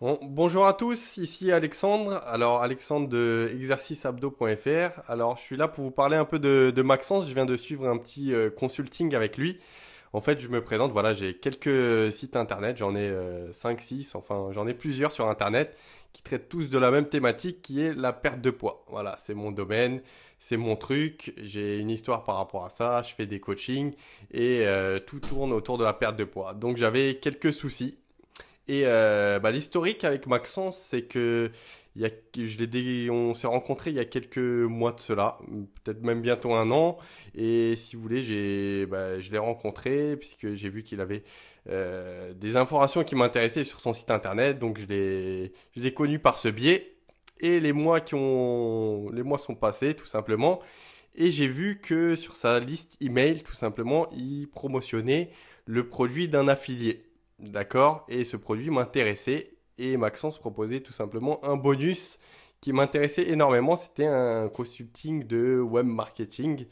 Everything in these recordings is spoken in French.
bonjour à tous, ici Alexandre. Alors Alexandre de exerciceabdo.fr. Alors je suis là pour vous parler un peu de, Maxence. Je viens de suivre un petit euh, consulting avec lui. En fait, je me présente, voilà, j'ai quelques sites internet, j'en ai 5, euh, 6, enfin j'en ai plusieurs sur internet qui traitent tous de la même thématique qui est la perte de poids. Voilà, c'est mon domaine, c'est mon truc, j'ai une histoire par rapport à ça, je fais des coachings et euh, tout tourne autour de la perte de poids. Donc j'avais quelques soucis et euh, bah, l'historique avec Maxence, c'est que je on s'est rencontrés il y a quelques mois de cela, peut-être même bientôt un an. Et si vous voulez, j'ai, bah, je l'ai rencontré puisque j'ai vu qu'il avait euh, des informations qui m'intéressaient sur son site internet. Donc je l'ai, je l'ai connu par ce biais. Et les mois, qui ont, les mois sont passés tout simplement. Et j'ai vu que sur sa liste email, tout simplement, il promotionnait le produit d'un affilié. D'accord Et ce produit m'intéressait et Maxence proposait tout simplement un bonus qui m'intéressait énormément. C'était un consulting de web marketing,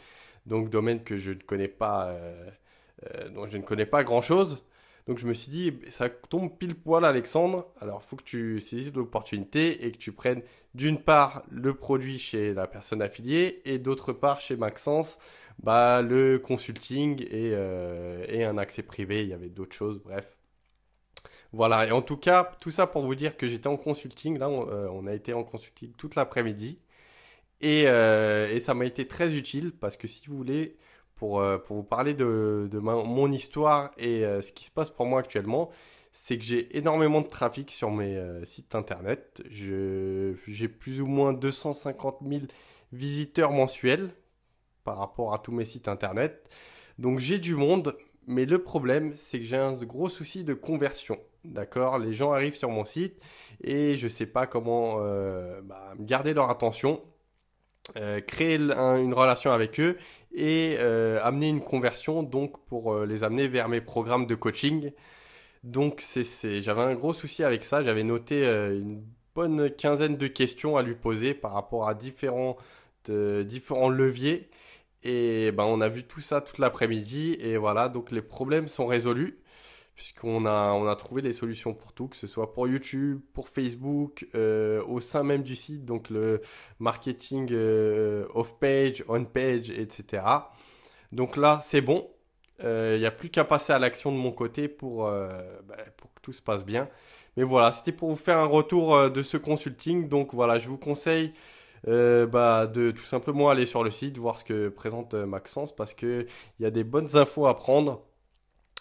donc domaine que je ne connais pas, euh, euh, dont je ne connais pas grand chose. Donc je me suis dit, ça tombe pile poil Alexandre, alors il faut que tu saisisses l'opportunité et que tu prennes d'une part le produit chez la personne affiliée et d'autre part chez Maxence, bah, le consulting et, euh, et un accès privé, il y avait d'autres choses, bref. Voilà, et en tout cas, tout ça pour vous dire que j'étais en consulting. Là, on, euh, a été en consulting toute l'après-midi. Et, euh, et, ça m'a été très utile parce que si vous voulez, pour, euh, vous parler de, de mon histoire et ce qui se passe pour moi actuellement, c'est que j'ai énormément de trafic sur mes sites internet. J'ai plus ou moins 250 000 visiteurs mensuels par rapport à tous mes sites internet. Donc j'ai du monde, mais le problème, c'est que j'ai un gros souci de conversion. D'accord? Les gens arrivent sur mon site et je ne sais pas comment euh, bah, garder leur attention, euh, créer une relation avec eux et euh, amener une conversion donc pour les amener vers mes programmes de coaching. Donc j'avais un gros souci avec ça. J'avais noté une bonne quinzaine de questions à lui poser par rapport à différents leviers. Et ben, on a vu tout ça toute l'après-midi. Et voilà, donc les problèmes sont résolus puisqu'on a, on a trouvé des solutions pour tout, que ce soit pour YouTube, pour Facebook, euh, au sein même du site, donc le marketing euh, off-page, on-page, etc. Donc là, c'est bon. Il euh, n'y a plus qu'à passer à l'action de mon côté pour, bah, pour que tout se passe bien. Mais voilà, c'était pour vous faire un retour de ce consulting. Donc voilà, je vous conseille bah, de tout simplement aller sur le site, voir ce que présente Maxence, parce qu'il y a des bonnes infos à prendre.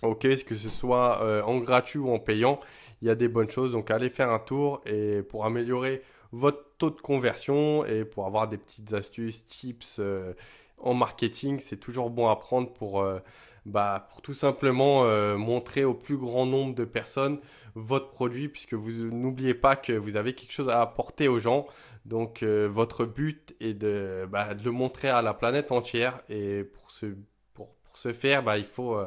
Ok, que ce soit euh, en gratuit ou en payant, il y a des bonnes choses. Donc allez faire un tour et pour améliorer votre taux de conversion et pour avoir des petites astuces, tips euh, en marketing, c'est toujours bon à prendre pour, euh, bah, pour tout simplement montrer au plus grand nombre de personnes votre produit puisque vous n'oubliez pas que vous avez quelque chose à apporter aux gens. Donc votre but est de, bah, de, le montrer à la planète entière et pour ce, faire, bah, il faut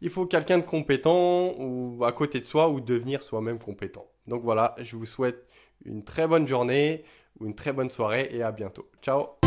il faut quelqu'un de compétent ou à côté de soi ou devenir soi-même compétent. Donc voilà, je vous souhaite une très bonne journée ou une très bonne soirée et à bientôt. Ciao